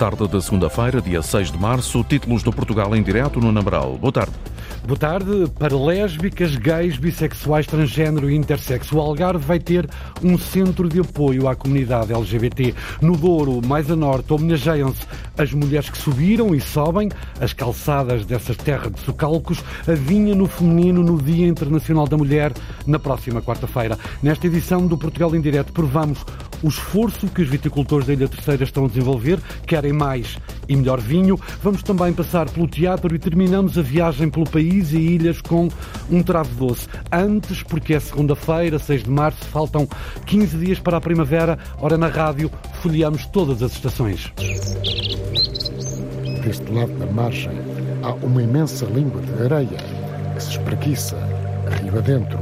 tarde da segunda-feira, dia 6 de março, títulos do Portugal em direto no Namaral. Boa tarde. Boa tarde. Para lésbicas, gays, bissexuais, transgênero e intersexo, o Algarve vai ter um centro de apoio à comunidade LGBT. No Douro, mais a norte, homenageiam-se as mulheres que subiram e sobem as calçadas dessas terras de socalcos, a vinha no feminino no Dia Internacional da Mulher, na próxima quarta-feira. Nesta edição do Portugal em Direto, provamos o esforço que os viticultores da Ilha Terceira estão a desenvolver, querem mais e melhor vinho. Vamos também passar pelo teatro e terminamos a viagem pelo país e ilhas com um travo doce. Antes, porque é segunda-feira, 6 de março, faltam 15 dias para a primavera. Ora, na rádio, folheamos todas as estações. Deste lado da margem há uma imensa língua de areia que se espreguiça, rio adentro,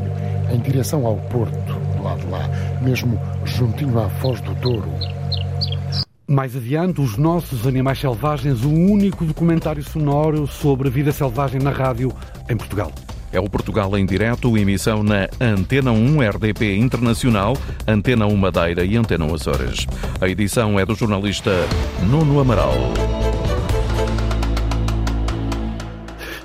em direção ao porto do lado de lá, mesmo juntinho à Foz do Douro. Mais adiante, Os Nossos Animais Selvagens, o único documentário sonoro sobre a vida selvagem na rádio em Portugal. É o Portugal em direto, emissão na Antena 1 RDP Internacional, Antena 1 Madeira e Antena 1 Açores. A edição é do jornalista Nuno Amaral.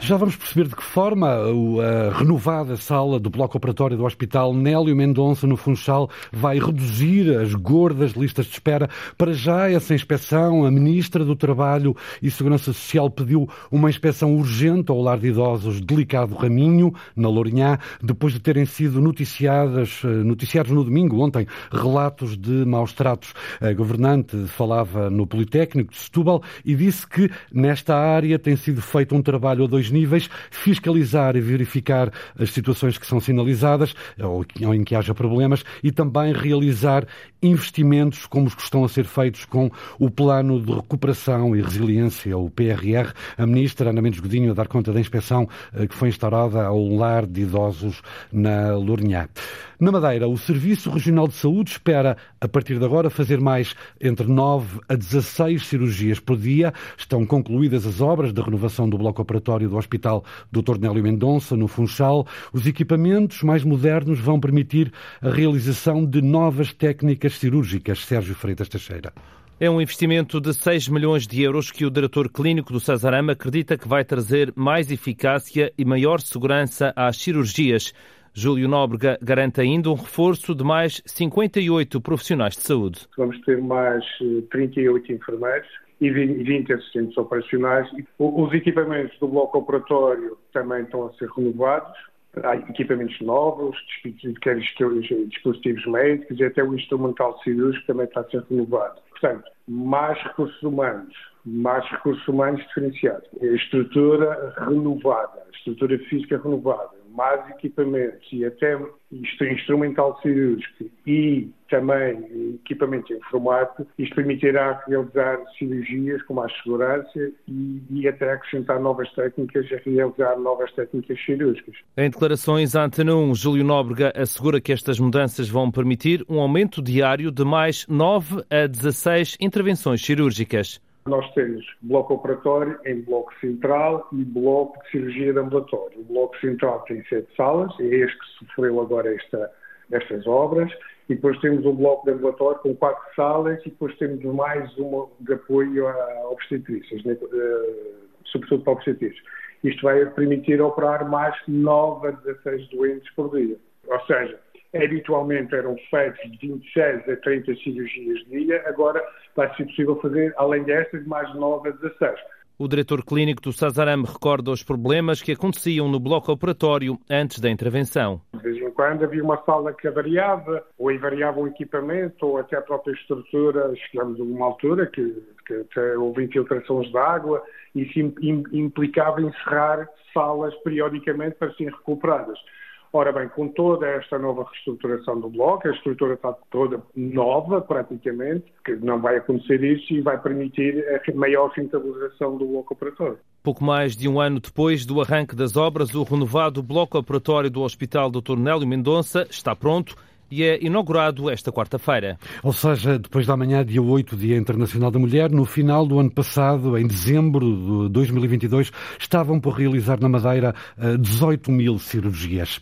Já vamos perceber de que forma a renovada sala do bloco operatório do Hospital Nélio Mendonça, no Funchal, vai reduzir as gordas listas de espera. Para já, essa inspeção, a Ministra do Trabalho e Segurança Social pediu uma inspeção urgente ao lar de idosos Delicado Raminho, na Lourinhã, depois de terem sido noticiadas, eh, noticiados no domingo, ontem, relatos de maus tratos. A governante falava no Politécnico de Setúbal e disse que nesta área tem sido feito um trabalho a dois níveis, fiscalizar e verificar as situações que são sinalizadas ou em que haja problemas e também realizar investimentos como os que estão a ser feitos com o Plano de Recuperação e Resiliência, o PRR. A ministra Ana Mendes Godinho a dar conta da inspeção eh, que foi instaurada ao lar de idosos na Lourinhã. Na Madeira, o Serviço Regional de Saúde espera, a partir de agora, fazer mais entre 9 a 16 cirurgias por dia. Estão concluídas as obras da renovação do bloco operatório do Hospital Dr. Nélio Mendonça, no Funchal. Os equipamentos mais modernos vão permitir a realização de novas técnicas cirúrgicas. Sérgio Freitas Teixeira. É um investimento de 6 milhões de euros que o diretor clínico do Cesarama acredita que vai trazer mais eficácia e maior segurança às cirurgias. Júlio Nóbrega garante ainda um reforço de mais 58 profissionais de saúde. Vamos ter mais 38 eh, enfermeiros e 20 assistentes operacionais. Os equipamentos do bloco operatório também estão a ser renovados. Há equipamentos novos, quer dispositivos médicos e até o instrumental cirúrgico também está a ser renovado. Portanto, mais recursos humanos, mais recursos humanos diferenciados, estrutura renovada, estrutura física renovada, mais equipamentos e até instrumental cirúrgico e também equipamento informático, isto permitirá realizar cirurgias com mais segurança e, e até acrescentar novas técnicas e realizar novas técnicas cirúrgicas. Em declarações à Antena 1, Júlio Nóbrega assegura que estas mudanças vão permitir um aumento diário de mais 9 a 16 intervenções cirúrgicas. Nós temos bloco operatório em bloco central e bloco de cirurgia de ambulatório. O bloco central tem sete salas, é este que sofreu agora esta, estas obras, e depois temos um bloco de ambulatório com quatro salas e depois temos mais uma de apoio a obstetrícias, né, sobretudo para obstetrícias. Isto vai permitir operar mais 9 a 16 doentes por dia. Ou seja, habitualmente eram feitos de 26 a 30 cirurgias dia, agora vai ser possível fazer, além destas, mais 9 a 16. O diretor clínico do Sazarame recorda os problemas que aconteciam no bloco operatório antes da intervenção. De vez em quando havia uma sala que avariava, ou invariava o equipamento, ou até a própria estrutura. Chegamos a uma altura que, que até houve infiltrações de água e isso implicava encerrar salas periodicamente para serem recuperadas. Ora bem, com toda esta nova reestruturação do bloco, a estrutura está toda nova, praticamente, que não vai acontecer isso e vai permitir a maior rentabilização do bloco operatório. Pouco mais de um ano depois do arranque das obras, o renovado bloco operatório do Hospital Dr. Nélio Mendonça está pronto e é inaugurado esta quarta-feira. Ou seja, depois da manhã, dia 8, Dia Internacional da Mulher, no final do ano passado, em dezembro de 2022, estavam por realizar na Madeira 18 eh, mil cirurgias.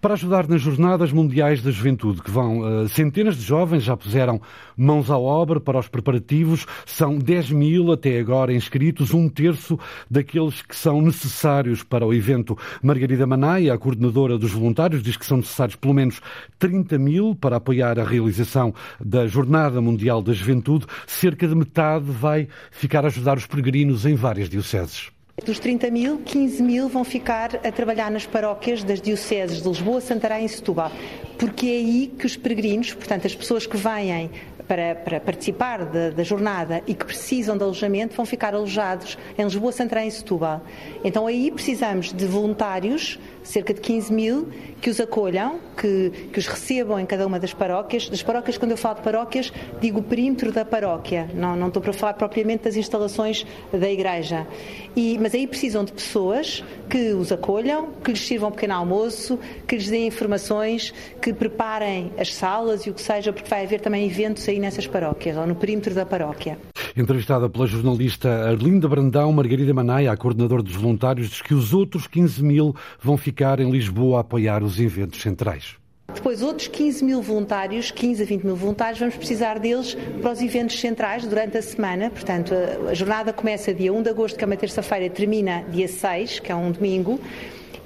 Para ajudar nas Jornadas Mundiais da Juventude, que vão uh, centenas de jovens já puseram mãos à obra para os preparativos, são 10 mil até agora inscritos, um terço daqueles que são necessários para o evento. Margarida Manaia, a coordenadora dos voluntários, diz que são necessários pelo menos 30 mil para apoiar a realização da Jornada Mundial da Juventude. Cerca de metade vai ficar a ajudar os peregrinos em várias dioceses. Dos 30 mil, 15 mil vão ficar a trabalhar nas paróquias das dioceses de Lisboa, Santarém e Setúbal, porque é aí que os peregrinos, portanto as pessoas que vêm para, para participar da, da, jornada e que precisam de alojamento vão ficar alojados em Lisboa, Santarém e Setúbal. Então aí precisamos de voluntários, cerca de 15 mil, que os acolham, que, que os recebam em cada uma das paróquias. Das paróquias, quando eu falo de paróquias, digo o perímetro da paróquia, não, não estou para falar propriamente das instalações da igreja. E, mas aí precisam de pessoas que os acolham, que lhes sirvam um pequeno almoço, que lhes deem informações, que preparem as salas e o que seja, porque vai haver também eventos aí nessas paróquias, ou no perímetro da paróquia. Entrevistada pela jornalista Arlinda Brandão, Margarida Manaia, a coordenadora dos voluntários, diz que os outros 15 mil vão ficar em Lisboa a apoiar os eventos centrais. Depois, outros 15 mil voluntários, 15 a 20 mil voluntários, vamos precisar deles para os eventos centrais durante a semana. Portanto, a jornada começa dia 1 de agosto, que é uma terça-feira, termina dia 6, que é um domingo.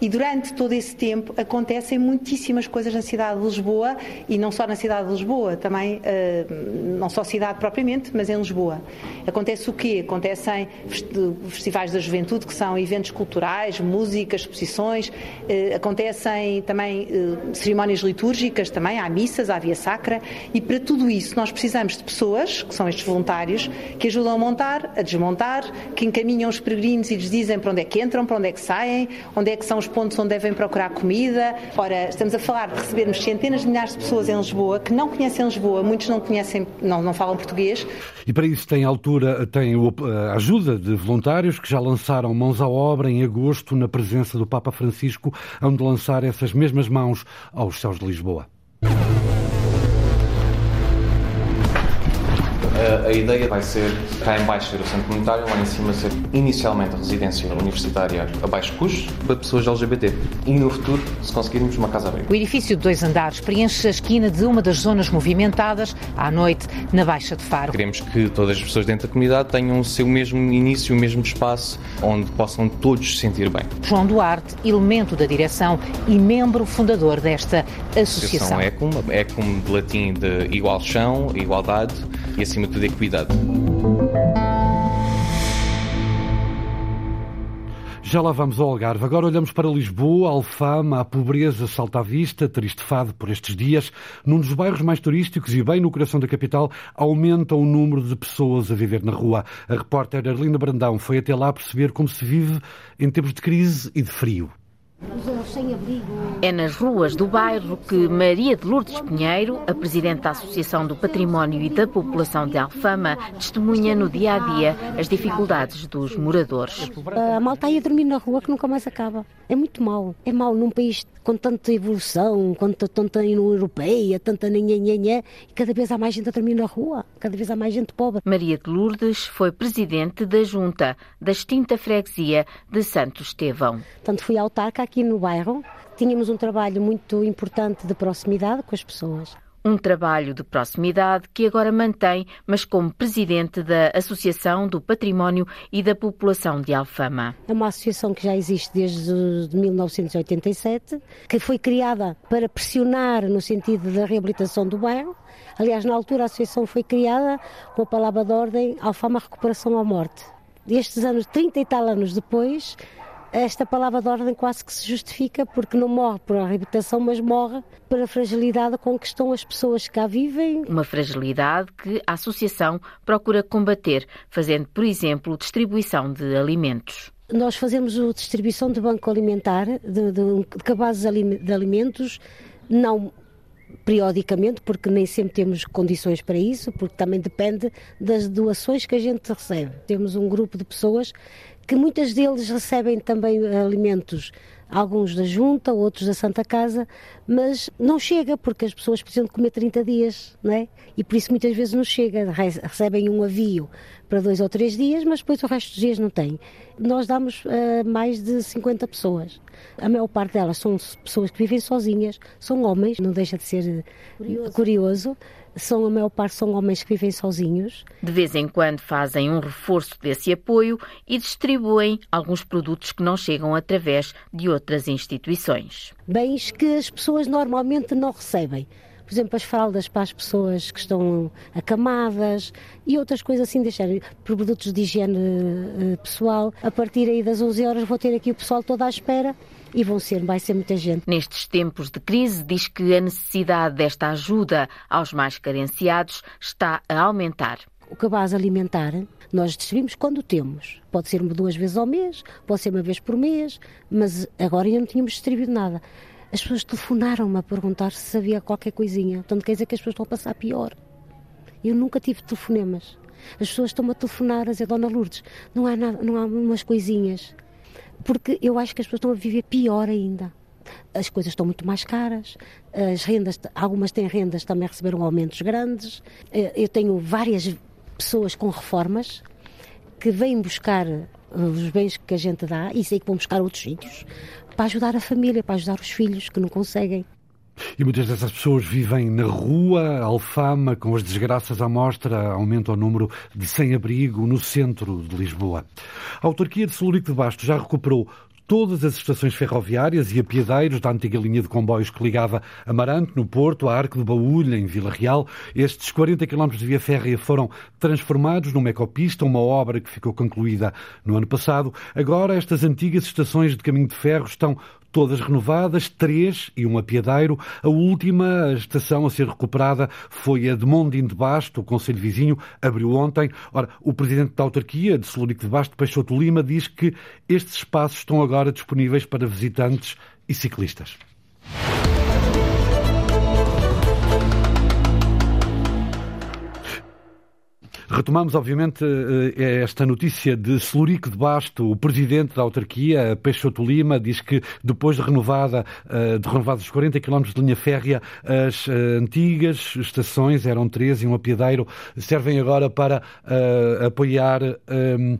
E durante todo esse tempo acontecem muitíssimas coisas na cidade de Lisboa e não só na cidade de Lisboa, também, uh, não só cidade propriamente, mas em Lisboa. Acontece o quê? Acontecem festivais da juventude, que são eventos culturais, músicas, exposições, uh, acontecem também uh, cerimónias litúrgicas, também há missas, há via sacra, e para tudo isso nós precisamos de pessoas, que são estes voluntários, que ajudam a montar, a desmontar, que encaminham os peregrinos e lhes dizem para onde é que entram, para onde é que saem, onde é que são os pontos onde devem procurar comida. Ora, estamos a falar de recebermos centenas de milhares de pessoas em Lisboa que não conhecem Lisboa, muitos não conhecem, não, não falam português. E para isso tem altura, tem a ajuda de voluntários que já lançaram mãos à obra em agosto na presença do Papa Francisco, onde lançar essas mesmas mãos aos céus de Lisboa. A, a, ideia vai ser cá em baixo ser o centro comunitário, lá em cima ser inicialmente a residência universitária a baixo custo para pessoas LGBT. E no futuro, se conseguirmos, uma casa abrigo. O edifício de dois andares preenche a esquina de uma das zonas movimentadas à noite na Baixa de Faro. Queremos que todas as pessoas dentro da comunidade tenham o seu mesmo início, o mesmo espaço, onde possam todos se sentir bem. João Duarte, elemento da direção e membro fundador desta associação. A Ecum, Ecum de latim de igual chão, igualdade e acima de tudo equidade. Já lá vamos ao Algarve. Agora olhamos para Lisboa, Alfama, a pobreza salta à vista, triste fado por estes dias. Num dos bairros mais turísticos e bem no coração da capital, aumenta o número de pessoas a viver na rua. A repórter Arlinda Brandão foi até lá perceber como se vive em tempos de crise e de frio. É nas ruas do bairro que Maria de Lourdes Pinheiro, a presidente da Associação do Património e da População de Alfama, testemunha no dia a dia as dificuldades dos moradores. A malta aí a dormir na rua que nunca mais acaba. É muito mau. É mau num país com tanta evolução, com tanta União Europeia, tanta nhanhanhanhã, e cada vez há mais gente a dormir na rua, cada vez há mais gente pobre. Maria de Lourdes foi presidente da Junta da extinta freguesia de Santo Estevão. Portanto, fui autarca aqui no bairro. Tínhamos um trabalho muito importante de proximidade com as pessoas. Um trabalho de proximidade que agora mantém, mas como presidente da Associação do Património e da População de Alfama. É uma associação que já existe desde 1987, que foi criada para pressionar no sentido da reabilitação do bairro. Aliás, na altura a associação foi criada com a palavra de ordem Alfama Recuperação à Morte. Estes anos, 30 e tal anos depois, esta palavra de ordem quase que se justifica porque não morre por a reabilitação, mas morre pela fragilidade com que estão as pessoas que cá vivem. Uma fragilidade que a Associação procura combater, fazendo, por exemplo, distribuição de alimentos. Nós fazemos a distribuição de banco alimentar, de, de, de cabazes de alimentos, não periodicamente, porque nem sempre temos condições para isso, porque também depende das doações que a gente recebe. Temos um grupo de pessoas que muitas deles recebem também alimentos alguns da Junta, outros da Santa Casa, mas não chega porque as pessoas precisam de comer 30 dias, não é? E por isso muitas vezes não chega, recebem um avio para dois ou três dias, mas depois o resto dos dias não tem. Nós damos uh, mais de 50 pessoas. A maior parte delas são pessoas que vivem sozinhas, são homens, não deixa de ser curioso. curioso são a maior parte são homens que vivem sozinhos. De vez em quando fazem um reforço desse apoio e distribuem alguns produtos que não chegam através de outras instituições. Bens que as pessoas normalmente não recebem. Por exemplo, as fraldas para as pessoas que estão acamadas e outras coisas assim, deixar produtos de higiene eh, pessoal. A partir aí das 11 horas vou ter aqui o pessoal todo à espera e vão ser, vai ser muita gente. Nestes tempos de crise, diz que a necessidade desta ajuda aos mais carenciados está a aumentar. O cabaz alimentar nós distribuímos quando temos. Pode ser duas vezes ao mês, pode ser uma vez por mês, mas agora ainda não tínhamos distribuído nada. As pessoas telefonaram-me a perguntar se havia qualquer coisinha. Portanto, quer dizer que as pessoas estão a passar pior. Eu nunca tive telefonemas. As pessoas estão-me a telefonar a dizer, Dona Lourdes, não há, nada, não há umas coisinhas porque eu acho que as pessoas estão a viver pior ainda. As coisas estão muito mais caras, as rendas, algumas têm rendas, também receberam aumentos grandes. Eh, eu tenho várias pessoas com reformas que vêm buscar eh, os bens que a gente dá e sei que vão buscar outros sítios para ajudar a família, para ajudar os filhos que não conseguem. E muitas dessas pessoas vivem na rua, Alfama, com as desgraças à mostra, aumenta o número de sem-abrigo no centro de Lisboa. A autarquia de Celurico de Basto já recuperou todas as estações ferroviárias e apiadeiros da antiga linha de comboios que ligava Amarante, no Porto, a Arco de Baúlha, em Vila Real. Estes 40 km de via férrea foram transformados numa ecopista, uma obra que ficou concluída no ano passado. Agora, estas antigas estações de caminho de ferro estão todas renovadas, três e um apiadeiro. A última estação a ser recuperada foi a de Mondim de Basto, o Conselho Vizinho, abriu ontem. Ora, o presidente da autarquia de Celurico de Basto, Peixoto Lima, diz que estes espaços estão agora disponíveis para visitantes e ciclistas. Retomamos, obviamente, eh, esta notícia de Celurico de Basto. O presidente da autarquia, Peixoto Lima, diz que depois de renovada, eh, de renovados os 40 km de linha férrea, as eh, antigas estações, eram três e um apiadeiro, servem agora para apoiar eh,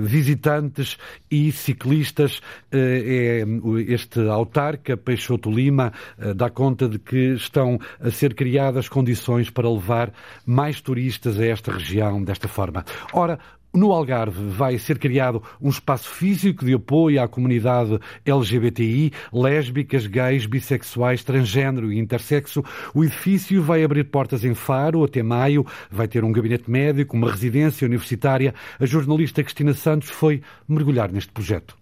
visitantes e ciclistas. Eh, é este autarca, Peixoto Lima, eh, dá conta de que estão a ser criadas condições para levar mais turistas a esta região desta forma. Ora, no Algarve vai ser criado um espaço físico de apoio à comunidade LGBTI, lésbicas, gays, bissexuais, transgênero e intersexo. O edifício vai abrir portas em Faro até maio, vai ter um gabinete médico, uma residência universitária. A jornalista Cristina Santos foi mergulhar neste projeto.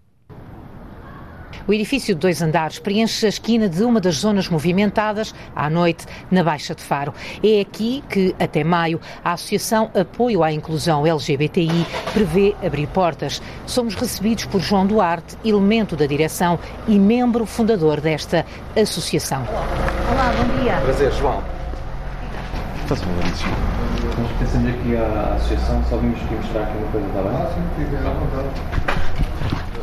O edifício de dois andares preenche a esquina de uma das zonas movimentadas à noite na Baixa de Faro. É aqui que, até maio, a Associação Apoio à Inclusão LGBTI prevê abrir portas. Somos recebidos por João Duarte, elemento da direção e membro fundador desta associação. Olá, bom dia. Prazer, João. Faz favor, Nós pertencemos aqui à associação, só vimos aqui mostrar aqui uma coisa, está bem? Ah, sim, sim, à vontade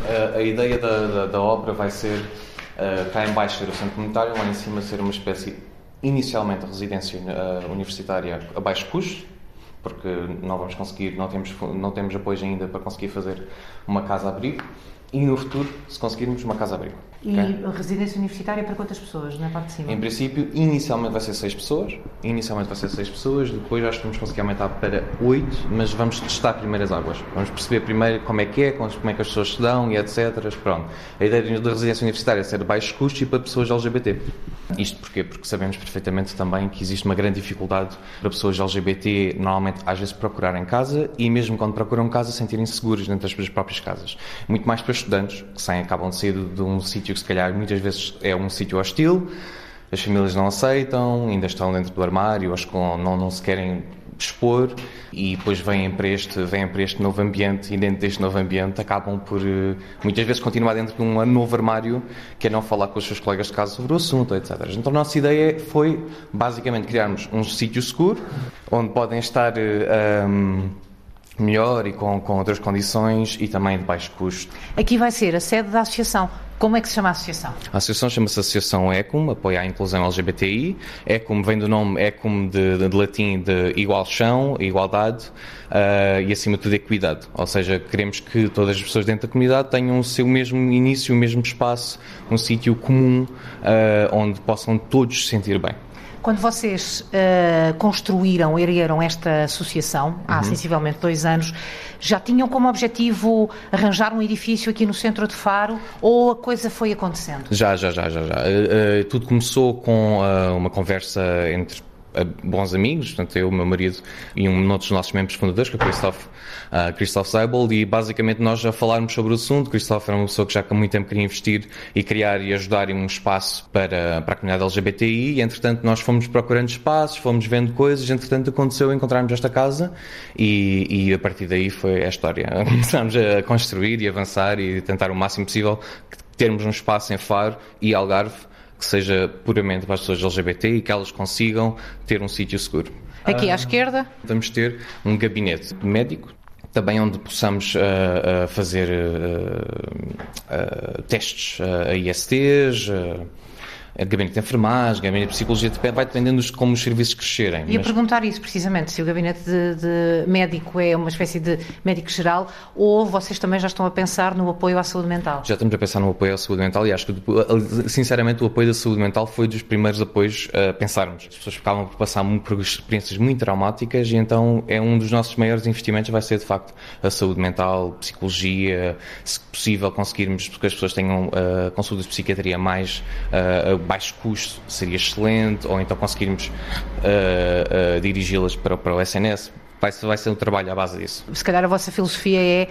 a, a ideia da, da, da, obra vai ser uh, cá em baixo ser o centro comunitário, lá em cima ser uma espécie, inicialmente, residência uh, universitária a baixo custo, porque não vamos conseguir, não temos, não temos apoio ainda para conseguir fazer uma casa-abrigo e no futuro, se conseguirmos, uma casa-abrigo. E okay? residência universitária para quantas pessoas, na parte de cima? Em princípio, inicialmente vai ser seis pessoas. Inicialmente vai ser seis pessoas, depois acho que vamos conseguir aumentar para oito, mas vamos testar primeiras águas. Vamos perceber primeiro como é que é, como é que as pessoas se dão e etc. Pronto. A ideia da residência universitária é ser de baixos custos e para pessoas LGBT. Isto porquê? Porque sabemos perfeitamente também que existe uma grande dificuldade para pessoas LGBT, normalmente, às vezes, procurarem casa e mesmo quando procuram casa, sentirem seguros dentro das suas próprias casas. Muito mais para estudantes, que saem, acabam de sair de um sítio que se calhar muitas vezes é um sítio hostil, as famílias não aceitam, ainda estão dentro do armário, acho que não, não se querem expor e depois vêm para, este, vêm para este novo ambiente e dentro deste novo ambiente acabam por eh, muitas vezes continuar dentro de um novo armário que é não falar com os seus colegas de casa sobre o assunto, etc. Então a nossa ideia foi basicamente criarmos um sítio seguro onde podem estar um, eh, melhor e com, com outras condições e também de baixo custo. Aqui vai ser a sede da associação. Como é que se chama a associação? A associação chama-se Associação ECUM, apoia a inclusão LGBTI. ECUM vem do nome ECUM de, de, de latim de igual chão, igualdade uh, e acima de tudo equidade. Ou seja, queremos que todas as pessoas dentro da comunidade tenham o seu mesmo início, o mesmo espaço, um sítio comum uh, onde possam todos se sentir bem. Quando vocês uh, construíram, ergueram esta associação, há uhum. sensivelmente dois anos, já tinham como objetivo arranjar um edifício aqui no centro de Faro ou a coisa foi acontecendo? Já, já, já, já. já. Uh, uh, tudo começou com uma conversa entre bons amigos, portanto, eu, o meu marido e um dos nossos membros fundadores, que é o Christoph, uh, Christoph Seibel, e basicamente nós já falarmos sobre o assunto. Christoph era uma pessoa que já há muito tempo queria investir e criar e ajudar em um espaço para, para a comunidade LGBTI, e entretanto nós fomos procurando espaços, fomos vendo coisas, entretanto aconteceu encontrarmos esta casa e, e a partir daí foi a história. Começámos a construir e avançar e tentar o máximo possível termos um espaço em Faro e Algarve que seja puramente para as pessoas LGBT e que elas consigam ter um sítio seguro. Aqui à esquerda? Vamos ter um gabinete médico, também onde possamos uh, uh, fazer uh, testes a ISTs, gabinete de enfermagem, gabinete de psicologia, vai dependendo de como os serviços crescerem. Ia mas... perguntar isso precisamente, se o gabinete de, de, médico é uma espécie de médico geral ou vocês também já estão a pensar no apoio à saúde mental? Já estamos a pensar no apoio à saúde mental e acho que, sinceramente, o apoio da saúde mental foi dos primeiros apoios a pensarmos. As pessoas ficavam por passar por experiências muito traumáticas e então é um dos nossos maiores investimentos vai ser, de facto, a saúde mental, psicologia, se possível conseguirmos que as pessoas tenham uh, consultas de psiquiatria mais uh, baixo custo seria excelente, ou então conseguirmos uh, uh, dirigi-las para, para o SNS. Vai, vai ser um trabalho à base disso. Se calhar a vossa filosofia é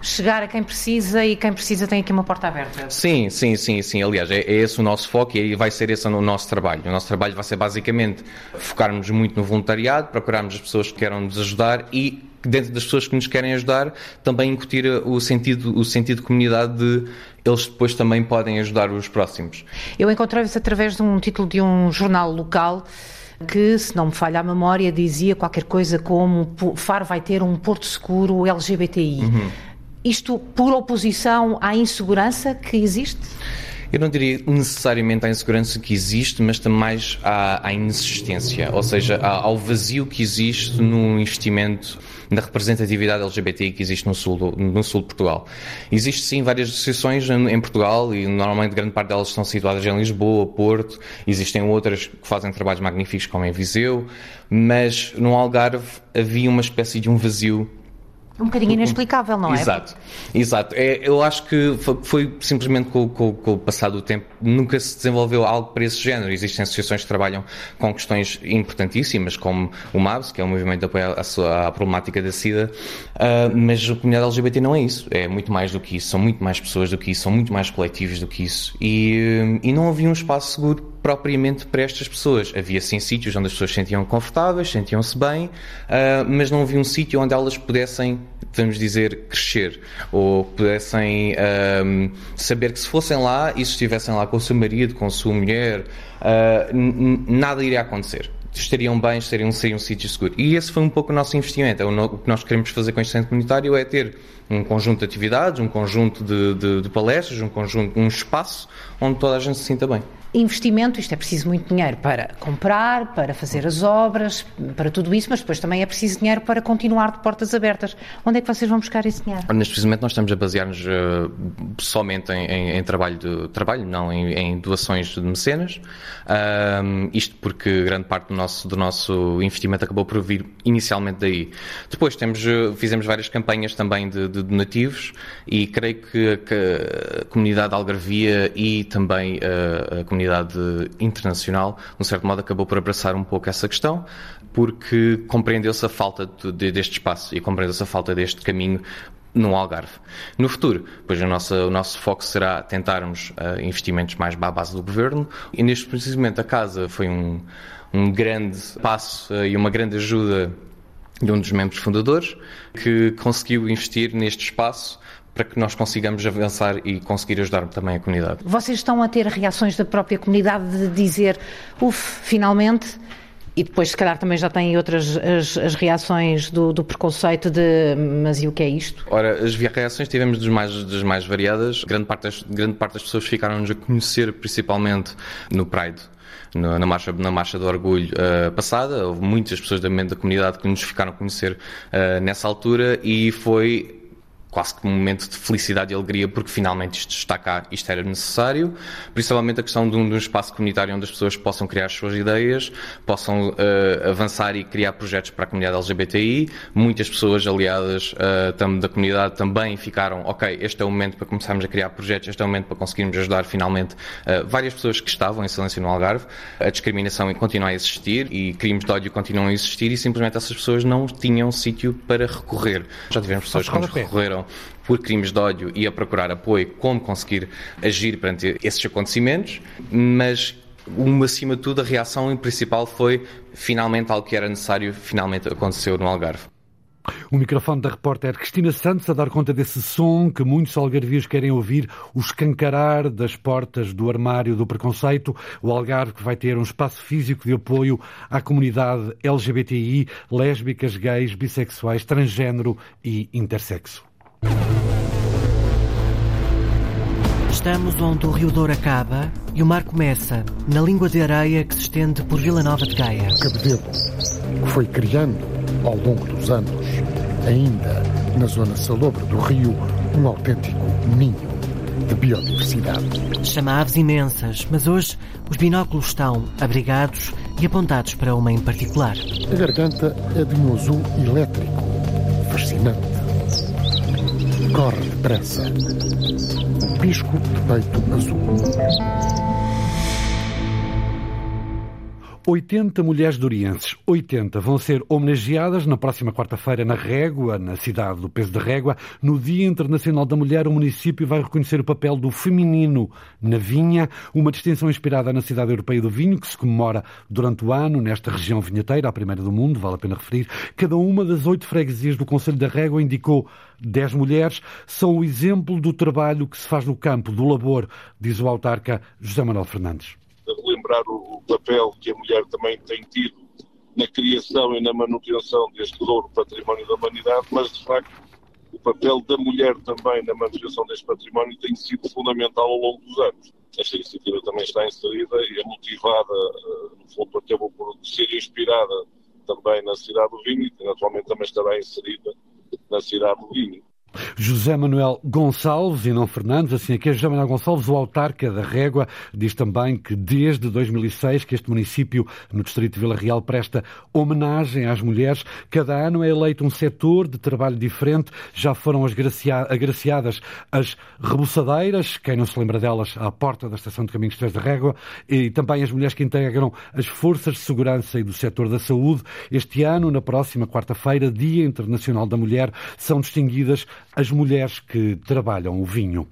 chegar a quem precisa e quem precisa tem aqui uma porta aberta. Sim, sim, sim, sim. Aliás, é, é esse o nosso foco e vai ser esse o nosso trabalho. O nosso trabalho vai ser basicamente focarmos muito no voluntariado, procurarmos as pessoas que queiram nos ajudar e dentro das pessoas que nos querem ajudar também incutir o sentido, o sentido de comunidade de eles depois também podem ajudar os próximos. Eu encontrei-vos através de um título de um jornal local que, se não me falha a memória, dizia qualquer coisa como Faro vai ter um porto seguro LGBTI. Uhum. Isto por oposição à insegurança que existe? Eu não diria necessariamente à insegurança que existe, mas também mais à, à inexistência, ou seja, ao vazio que existe no investimento na representatividade LGBT que existe no sul, no sul de Portugal. Existe sim várias associações em Portugal e normalmente grande parte delas estão situadas em Lisboa, Porto, existem outras que fazem trabalhos magníficos como em Viseu, mas no Algarve havia uma espécie de um vazio um bocadinho inexplicável, não é? Exato, exato. É, eu acho que foi, foi simplesmente com, com, com, o passar do tempo, nunca se desenvolveu algo para esse género. Existem associações que trabalham com questões importantíssimas, como o MABS, que é o Movimento de Apoio à, à Problemática da SIDA, uh, mas a comunidade LGBT não é isso. É muito mais do que isso, são muito mais pessoas do que isso, são muito mais coletivos do que isso. E, e não havia um espaço seguro propriamente para estas pessoas. Havia sim sítios onde as pessoas se sentiam confortáveis, sentiam-se bem, uh, mas não havia um sítio onde elas pudessem, vamos dizer, crescer ou pudessem uh, saber que se fossem lá e se estivessem lá com o seu marido, com a sua mulher, uh, nada iria acontecer estariam bem, estariam ser um sítio seguro. E esse foi um pouco o nosso investimento. É o que nós queremos fazer com este centro comunitário é ter um conjunto de atividades, um conjunto de, de, de palestras, um conjunto, um espaço onde toda a gente se sinta bem investimento, isto é preciso muito dinheiro para comprar, para fazer as obras, para tudo isso, mas depois também é preciso dinheiro para continuar de portas abertas. Onde é que vocês vão buscar esse dinheiro? Neste precisamente nós estamos a basear-nos uh, somente em, em, em, trabalho de trabalho, não em, em doações de mecenas. Uh, isto porque grande parte do nosso, do nosso investimento acabou por vir inicialmente daí. Depois temos, uh, fizemos várias campanhas também de, de donativos e creio que, a comunidade algarvia e também uh, a comunidade internacional, de um certo modo, acabou por abraçar um pouco essa questão, porque compreendeu-se a falta de, deste espaço e compreendeu-se a falta deste caminho no Algarve. No futuro, pois o nosso foco será tentarmos uh, investimentos mais à base do governo e neste precisamente a casa foi um, um grande passo uh, e uma grande ajuda de um dos membros fundadores que conseguiu investir neste espaço para que nós consigamos avançar e conseguir ajudar também a comunidade. Vocês estão a ter reações da própria comunidade de dizer, uff, finalmente E depois, se calhar, também já têm outras as, as reações do, do, preconceito de mas e o que é isto? Ora, as reações tivemos das mais, das mais variadas. Grande parte das, grande parte das pessoas ficaram-nos a conhecer principalmente no Pride na marcha, na marcha do orgulho uh, passada. Houve muitas pessoas da, da comunidade que nos ficaram a conhecer uh, nessa altura e foi quase que um momento de felicidade e alegria porque finalmente isto está cá, isto era necessário, principalmente a questão de um, de um espaço comunitário onde as pessoas possam criar as suas ideias, possam uh, avançar e criar projetos para a comunidade LGBTI. Muitas pessoas aliadas uh, da comunidade também ficaram, ok, este é o momento para começarmos a criar projetos, este é o momento para conseguirmos ajudar finalmente uh, várias pessoas que estavam em silêncio no Algarve. A discriminação continua a existir e crimes de ódio continuam a existir e simplesmente essas pessoas não tinham sítio para recorrer. Já tivemos pessoas que nos recorreram por crimes de ódio e a procurar apoio como conseguir agir perante esses acontecimentos, mas uma, acima de tudo, a reação principal foi finalmente algo que era necessário, finalmente aconteceu no Algarve. O microfone da repórter Cristina Santos a dar conta desse som que muitos algarvios querem ouvir, o escancarar das portas do armário do preconceito. O Algarve que vai ter um espaço físico de apoio à comunidade LGBTI, lésbicas, gays, bissexuais, transgênero e intersexo. Estamos onde o Rio Douro acaba e o mar começa, na língua de areia que se estende por Vila Nova de Gaia. Cabedelo, que foi criando, ao longo dos anos, ainda na zona salobre do rio, um autêntico ninho de biodiversidade. Chama aves imensas, mas hoje os binóculos estão abrigados e apontados para uma em particular. A garganta é de um azul elétrico, fascinante corre depressa. Pisco de peito azul. 80 mulheres durienses, 80, vão ser homenageadas na próxima quarta-feira na Régua, na cidade do Peso de Régua. No Dia Internacional da Mulher, o município vai reconhecer o papel do feminino na vinha, uma distinção inspirada na Cidade Europeia do Vinho, que se comemora durante o ano nesta região vinheteira, a primeira do mundo, vale a pena referir. Cada uma das oito freguesias do Conselho da Régua indicou 10 mulheres, são o exemplo do trabalho que se faz no campo, do labor, diz o autarca José Manuel Fernandes relembrar o, o papel que a mulher também tem tido na criação e na manutenção deste louro património da humanidade, mas de facto o papel da mulher também na manutenção deste património tem sido fundamental ao longo dos anos. Esta iniciativa também está inserida e é motivada, eh, no fundo, acabou por ser inspirada também na cidade do vinho e naturalmente também estará inserida na cidade do vinho. José Manuel Gonçalves e não Fernandes, assim aqui é José Manuel Gonçalves, o autarca da Régua, diz também que desde 2006 que este município, no distrito de Vila Real, presta homenagem às mulheres. Cada ano é eleito um setor de trabalho diferente. Já foram agraciadas as rebuçadeiras, quem não se lembra delas, à porta da Estação de Caminhos de da Régua, e também as mulheres que integram as forças de segurança e do setor da saúde. Este ano, na próxima quarta-feira, Dia Internacional da Mulher, são distinguidas as mulheres que trabalham o vinho.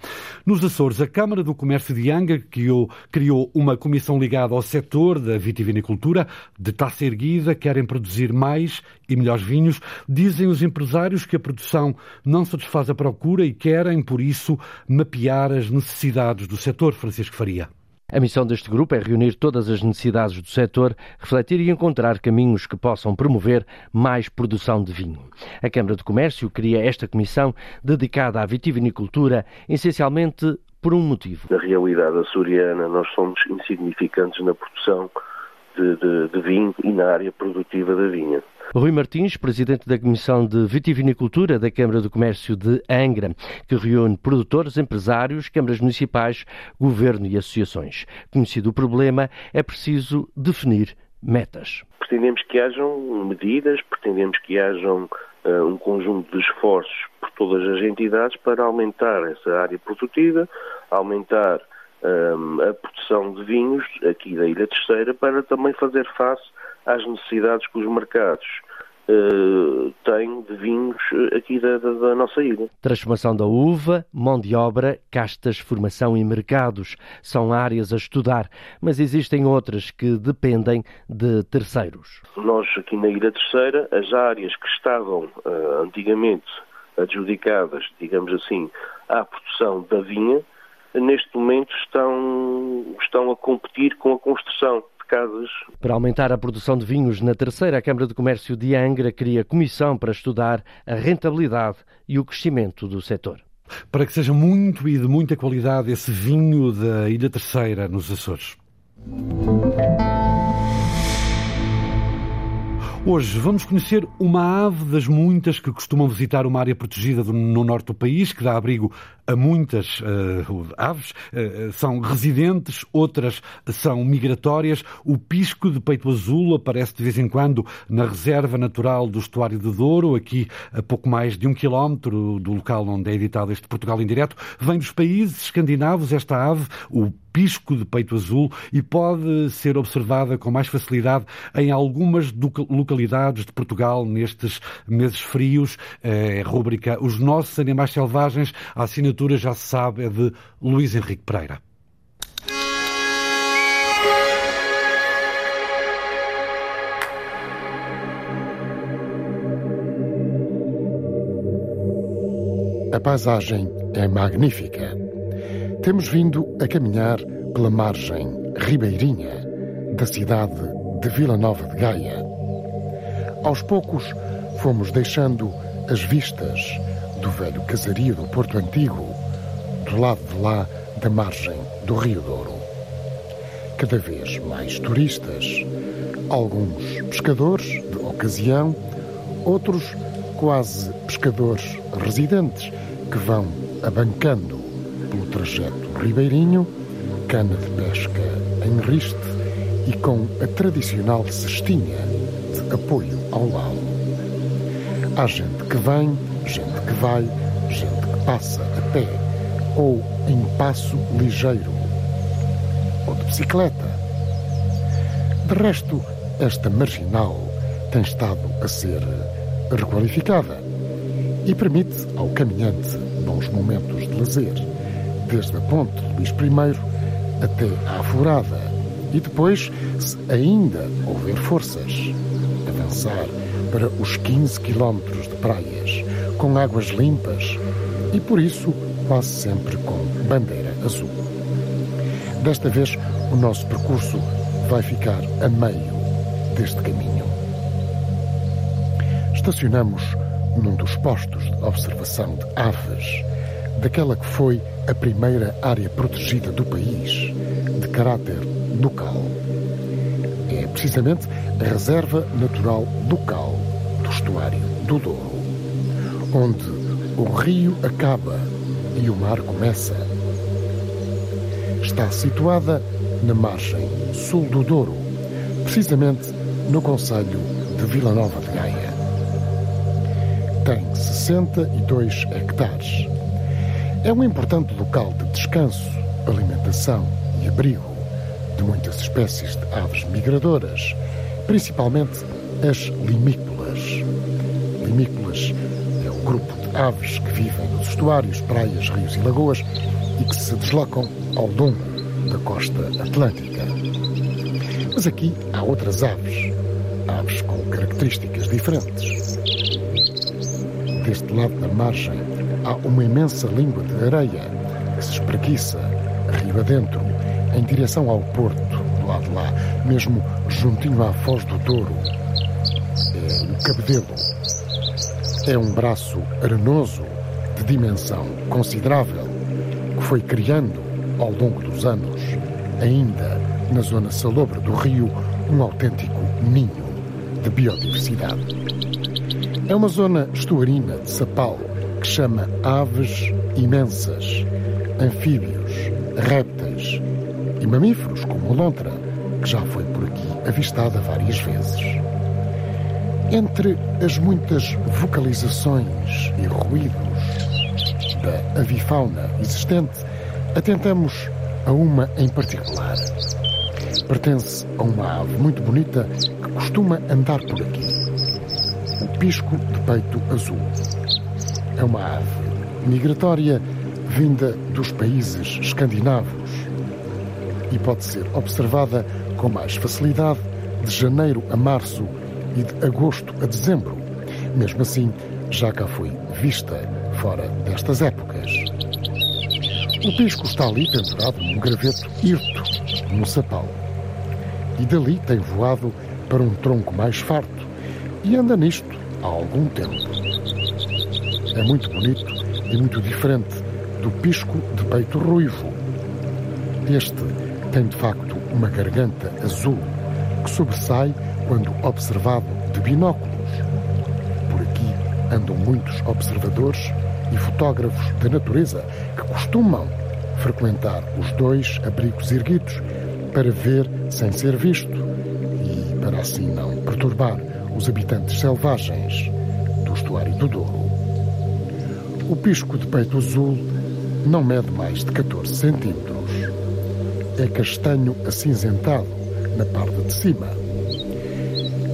Nos Açores, a Câmara do Comércio de Anga criou, criou uma comissão ligada ao setor da vitivinicultura, de taça erguida, querem produzir mais e melhores vinhos. Dizem os empresários que a produção não satisfaz a procura e querem, por isso, mapear as necessidades do setor. Francisco Faria. A missão deste grupo é reunir todas as necessidades do setor, refletir e encontrar caminhos que possam promover mais produção de vinho. A Câmara de Comércio cria esta comissão dedicada à vitivinicultura, essencialmente por um motivo. Na realidade açoriana, nós somos insignificantes na produção de, de, de vinho e na área produtiva da vinha. Rui Martins, presidente da Comissão de Vitivinicultura da Câmara do Comércio de Angra, que reúne produtores, empresários, câmaras municipais, governo e associações. Conhecido o problema, é preciso definir metas. Pretendemos que hajam medidas, pretendemos que hajam uh, um conjunto de esforços por todas as entidades para aumentar essa área produtiva, aumentar um, eh, a produção de vinhos aqui da Ilha Terceira para também fazer face às necessidades que os mercados uh, têm de vinhos eh, aqui da, da, da, nossa ilha. Transformação da uva, mão de obra, castas, formação e mercados são áreas a estudar, mas existem outras que dependem de terceiros. Nós aqui na Ilha Terceira, as áreas que estavam uh, antigamente adjudicadas, digamos assim, à produção da vinha, neste momento estão, estão a competir com a construção casas. Para aumentar a produção de vinhos na terceira, a Câmara de Comércio de Angra cria comissão para estudar a rentabilidade e o crescimento do setor. Para que seja muito e de muita qualidade esse vinho da Ilha Terceira, nos Açores. Hoje vamos conhecer uma ave das muitas que costumam visitar uma área protegida no norte do país, que dá abrigo muitas uh, aves. Uh, são residentes, outras são migratórias. O pisco de peito azul aparece de vez em quando na reserva natural do estuário de Douro, aqui a pouco mais de um quilómetro do local onde é editado este Portugal em direto. Vem dos países escandinavos esta ave, o pisco de peito azul e pode ser observada com mais facilidade em algumas localidades de Portugal nestes meses frios. É a rúbrica Os Nossos Animais Selvagens. A assinatura, já se sabe, é de Luís Henrique Pereira. A paisagem é magnífica temos vindo a caminhar pela margem ribeirinha da cidade de Vila Nova de Gaia. Aos poucos fomos deixando as vistas do velho casario do Porto Antigo, do lado de lá da margem do Rio Douro. Cada vez mais turistas, alguns pescadores de ocasião, outros quase pescadores residentes que vão abancando pelo trajeto ribeirinho, cana de pesca em riste e com a tradicional cestinha de apoio ao lado. Há gente que vem, gente que vai, gente que passa a pé ou em passo ligeiro ou de bicicleta. De resto, esta marginal tem estado a ser requalificada e permite ao caminhante bons momentos de lazer desde a ponte Luís I até à Furada e depois, se ainda houver forças, avançar para os 15 quilómetros de praias com águas limpas e por isso quase sempre com bandeira azul. Desta vez, o nosso percurso vai ficar a meio deste caminho. Estacionamos num dos postos de observação de aves, daquela que foi a primeira área protegida do país, de caráter local. Precisamente a Reserva Natural Local do Estuário do Douro, onde o rio acaba e o mar começa. Está situada na margem sul do Douro, precisamente no Conselho de Vila Nova de Gaia. Tem 62 hectares é um importante local de descanso, alimentação e abrigo de muitas espécies de aves migradoras, principalmente as limícolas. Limícolas é um grupo de aves que vivem nos estuários, praias, rios e lagoas e que se deslocam ao longo da costa atlântica. Mas aqui há outras aves, aves com características diferentes. Deste lado da margem há uma imensa língua de areia que se espreguiça rio adentro, em direção ao porto, do lado de lá, mesmo juntinho à foz do Douro. É o cabedelo. É um braço arenoso de dimensão considerável que foi criando ao longo dos anos, ainda na zona salobre do rio, um autêntico ninho de biodiversidade. É uma zona estuarina de sapal que chama aves imensas, anfíbios, répteis e mamíferos, como a lontra, que já foi por aqui avistada várias vezes. Entre as muitas vocalizações e ruídos da avifauna existente, atentamos a uma em particular. Pertence a uma ave muito bonita que costuma andar por aqui. O pisco de peito azul é uma ave migratória vinda dos países escandinavos e pode ser observada com mais facilidade de janeiro a março e de agosto a dezembro. Mesmo assim, já cá foi vista fora destas épocas. O pisco está ali pendurado num graveto hirto, no sapau. e dali tem voado para um tronco mais farto e anda nisto há algum tempo. É muito bonito e muito diferente do pisco de peito ruivo. Este tem de facto uma garganta azul que sobressai quando observado de binóculos. Por aqui andam muitos observadores e fotógrafos da natureza que costumam frequentar os dois abrigos erguidos para ver sem ser visto e para assim não perturbar os habitantes selvagens do estuário do Douro. O pisco de peito azul não mede mais de 14 centímetros. É castanho acinzentado na parte de cima.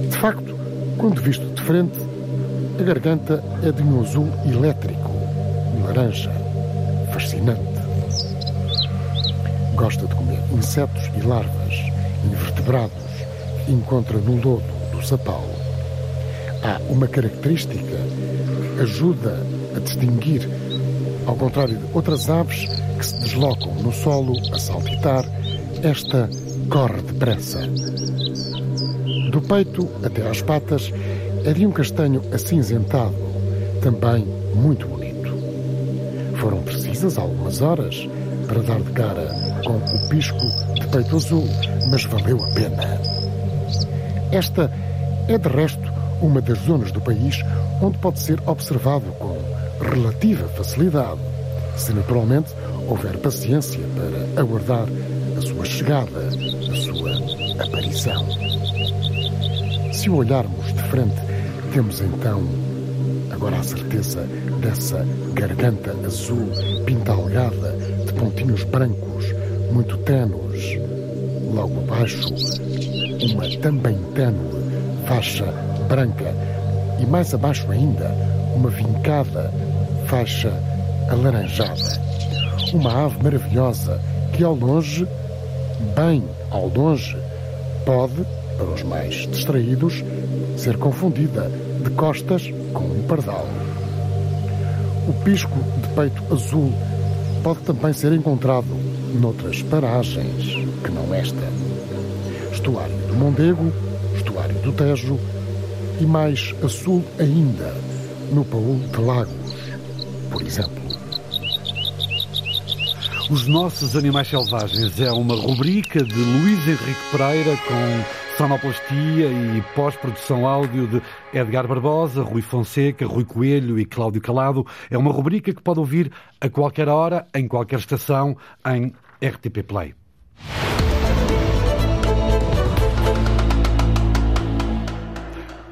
De facto, quando visto de frente, a garganta é de um azul elétrico, laranja, fascinante. Gosta de comer insetos e larvas, invertebrados, que encontra no lodo do sapau. Há uma característica que ajuda a distinguir, ao contrário de outras aves que se deslocam no solo a saltitar, esta corre depressa. Do peito até às patas é de um castanho acinzentado, também muito bonito. Foram precisas algumas horas para dar de cara com o pisco de peito azul, mas valeu a pena. Esta é, de resto, uma das zonas do país onde pode ser observado com relativa facilidade, se naturalmente houver paciência para aguardar a sua chegada, a sua aparição. Se o olharmos de frente, temos então agora a certeza dessa garganta azul pintalgada de pontinhos brancos muito ténues. Logo abaixo, uma também tênue faixa branca e mais abaixo ainda, uma vincada faixa alaranjada. Uma ave maravilhosa que ao longe, bem ao longe, pode, para os mais distraídos, ser confundida de costas com um pardal. O pisco de peito azul pode também ser encontrado noutras paragens que não esta. Estuário do Mondego, estuário do Tejo e mais a sul ainda, no Paul de Lagos, por exemplo. Os Nossos Animais Selvagens é uma rubrica de Luís Henrique Pereira com sonoplastia e pós-produção áudio de Edgar Barbosa, Rui Fonseca, Rui Coelho e Cláudio Calado. É uma rubrica que pode ouvir a qualquer hora, em qualquer estação, em RTP Play.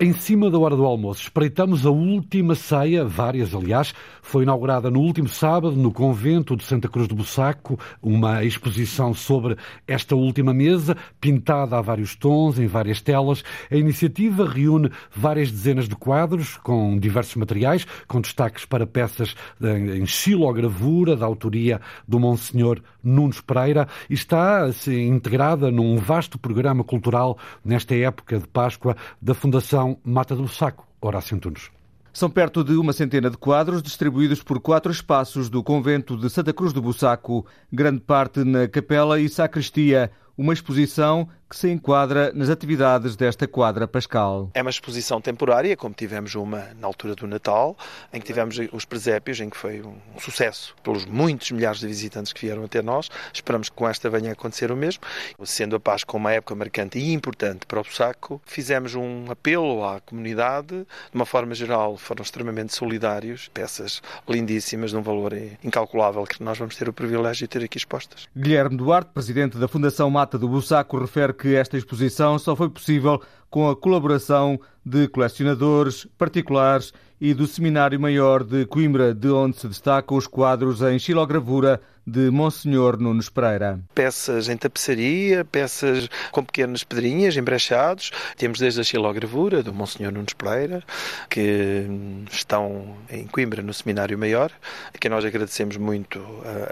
Em cima da hora do almoço, espreitamos a última ceia, várias aliás, foi inaugurada no último sábado no convento de Santa Cruz do Bussaco, uma exposição sobre esta última mesa, pintada a vários tons, em várias telas. A iniciativa reúne várias dezenas de quadros com diversos materiais, com destaques para peças em xilogravura, da autoria do Monsenhor Nunes Pereira, e está integrada num vasto programa cultural nesta época de Páscoa da Fundação Mata do Saco, Horácio Antunes. São perto de uma centena de quadros distribuídos por quatro espaços do convento de Santa Cruz do Bussaco, grande parte na capela e sacristia, uma exposição que se enquadra nas atividades desta quadra pascal. É uma exposição temporária, como tivemos uma na altura do Natal, em que tivemos os presépios, em que foi um sucesso pelos muitos milhares de visitantes que vieram até nós. Esperamos que com esta venha a acontecer o mesmo. Sendo a Páscoa uma época marcante e importante para o Bussaco, fizemos um apelo à comunidade, de uma forma geral, foram extremamente solidários, peças lindíssimas, de um valor incalculável, que nós vamos ter o privilégio de ter aqui expostas. Guilherme Duarte, presidente da Fundação Mata do Bussaco, refere que esta exposição só foi possível com a colaboração de colecionadores particulares e do Seminário Maior de Coimbra, de onde se destacam os quadros em xilogravura de Monsenhor Nunes Pereira. Peças em tapeçaria, peças com pequenas pedrinhas embrechados. Temos desde a xilogravura do Monsenhor Nunes Pereira, que estão em Coimbra, no Seminário Maior, a quem nós agradecemos muito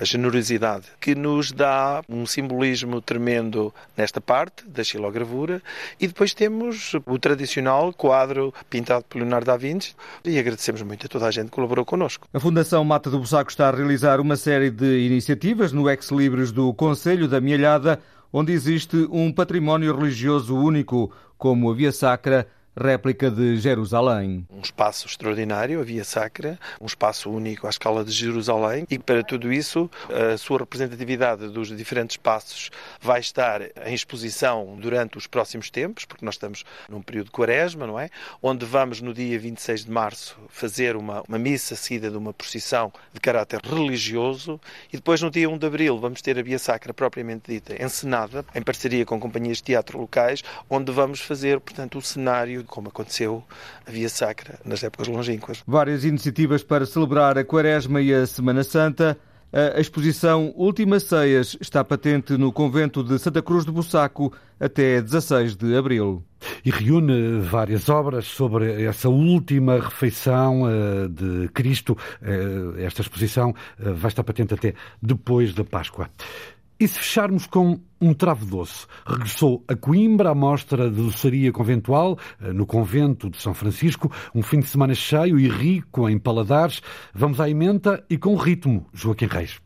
a generosidade, que nos dá um simbolismo tremendo nesta parte da xilogravura. E depois temos o tradicional quadro pintado por Leonardo da Vinci agradecemos muito a toda a gente que colaborou connosco. A Fundação Mata do Bussaco está a realizar uma série de iniciativas no ex-libris do Conselho da Mialhada, onde existe um património religioso único, como a Via Sacra, réplica de Jerusalém. Um espaço extraordinário, a Via Sacra, um espaço único à escala de Jerusalém e para tudo isso a sua representatividade dos diferentes espaços vai estar em exposição durante os próximos tempos, porque nós estamos num período de quaresma, não é? Onde vamos no dia 26 de março fazer uma, uma missa seguida de uma procissão de caráter religioso e depois no dia 1 de abril vamos ter a Via Sacra propriamente dita encenada, em parceria com companhias de teatro locais, onde vamos fazer, portanto, o cenário como aconteceu a Via Sacra nas épocas longínquas. Várias iniciativas para celebrar a Quaresma e a Semana Santa. A exposição Últimas Ceias está patente no convento de Santa Cruz de Bussaco até 16 de abril. E reúne várias obras sobre essa última refeição uh, de Cristo. Uh, esta exposição uh, vai estar patente até depois da Páscoa. E se fecharmos com um travo doce? Regressou a Coimbra a mostra de doçaria conventual, eh, no convento de São Francisco, um fim de semana cheio e rico em paladares. Vamos à emenda e com ritmo, Joaquim Reis.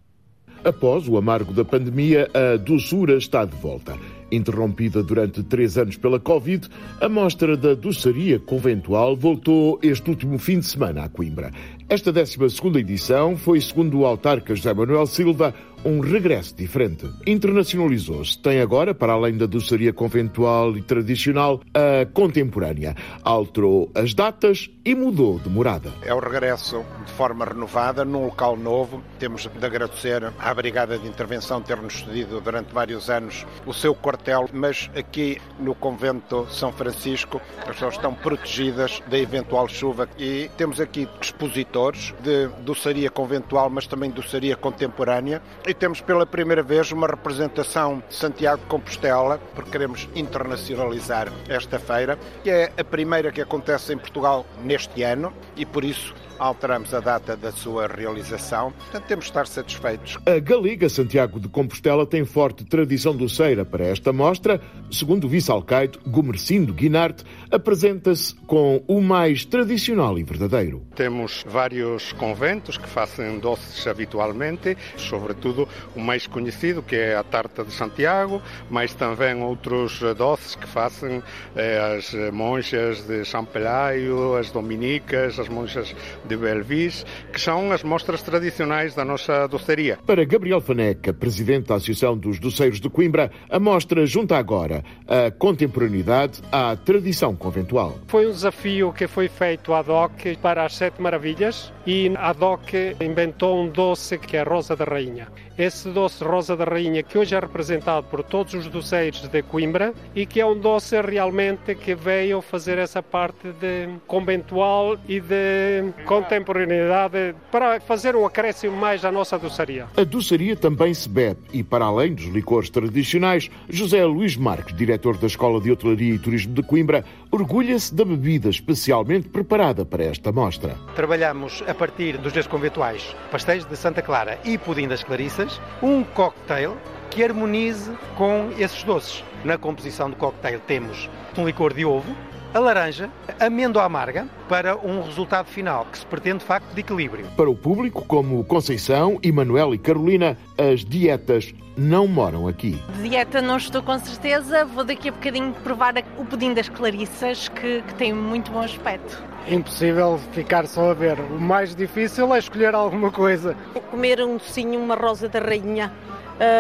Após o amargo da pandemia, a doçura está de volta. Interrompida durante três anos pela Covid, a mostra da doçaria conventual voltou este último fim de semana a Coimbra. Esta 12 edição foi, segundo o autarca José Manuel Silva, um regresso diferente. Internacionalizou-se. Tem agora, para além da doçaria conventual e tradicional, a contemporânea. Alterou as datas e mudou de morada. É o regresso de forma renovada, num local novo. Temos de agradecer à Brigada de Intervenção ter-nos cedido durante vários anos o seu quartel, mas aqui no convento São Francisco as pessoas estão protegidas da eventual chuva e temos aqui expositores de doçaria conventual, mas também doçaria contemporânea e temos pela primeira vez uma representação de Santiago de Compostela, porque queremos internacionalizar esta feira, que é a primeira que acontece em Portugal neste ano e por isso alteramos a data da sua realização, portanto temos de estar satisfeitos. A Galiga Santiago de Compostela tem forte tradição doceira para esta mostra. Segundo o vice-alcaide Gomercindo Guinarte, apresenta-se com o mais tradicional e verdadeiro. Temos vários conventos que fazem doces habitualmente, sobretudo o mais conhecido que é a tarta de Santiago, mas também outros doces que fazem eh, as monjas de São Pelaio, as dominicas, as monjas de Belvis, que são as mostras tradicionais da nossa doceria. Para Gabriel Faneca, presidente da Associação dos Doceiros de Coimbra, a mostra junta agora a contemporaneidade à tradição conventual. Foi um desafio que foi feito ad hoc para as Sete Maravilhas e ad hoc inventou um doce que é a Rosa da Rainha. Esse doce Rosa da Rainha que hoje é representado por todos os doceiros de Coimbra e que é um doce realmente que veio fazer essa parte de conventual e de contemporaneidade para fazer um acréscimo mais à nossa doçaria. A doçaria também se bebe e, para além dos licores tradicionais, José Luís Marques, diretor da Escola de Hotelaria e Turismo de Coimbra, orgulha-se da bebida especialmente preparada para esta mostra. Trabalhamos a partir dos dois conventuais, pastéis de Santa Clara e pudim das Clarissas, um cocktail que harmonize com esses doces. Na composição do cocktail temos um licor de ovo, a laranja, a amêndoa amarga, para um resultado final que se pretende de facto de equilíbrio. Para o público como Conceição, Emanuel e Carolina, as dietas não moram aqui. De dieta não estou com certeza, vou daqui a bocadinho provar o pudim das Clarissas, que, que tem muito bom aspecto. Impossível ficar só a ver. O mais difícil é escolher alguma coisa. Comer um docinho, uma rosa da rainha,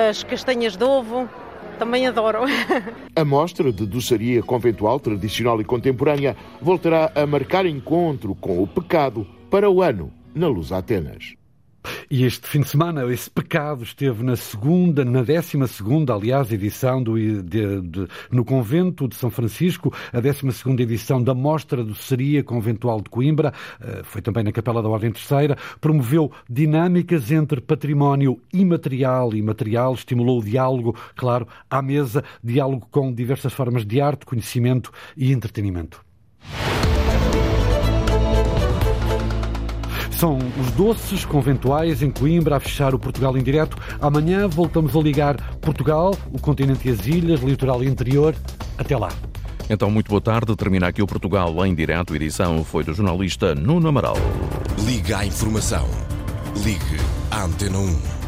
as castanhas de ovo, também adoro. A mostra de doçaria conventual, tradicional e contemporânea voltará a marcar encontro com o pecado para o ano na Luz Atenas. E este fim de semana, esse pecado esteve na segunda, na décima segunda, aliás, edição do, de, de, no convento de São Francisco, a décima segunda edição da Mostra do Seria Conventual de Coimbra, eh, foi também na Capela da Ordem Terceira, promoveu dinâmicas entre património imaterial e material, estimulou o diálogo, claro, à mesa, diálogo com diversas formas de arte, conhecimento e entretenimento. São os doces conventuais em Coimbra a fechar o Portugal em direto. Amanhã voltamos a ligar Portugal, o continente e as ilhas, litoral e interior. Até lá. Então, muito boa tarde. Termina aqui o Portugal em direto. A edição foi do jornalista Nuno Amaral. Liga à informação. Ligue à Antena 1.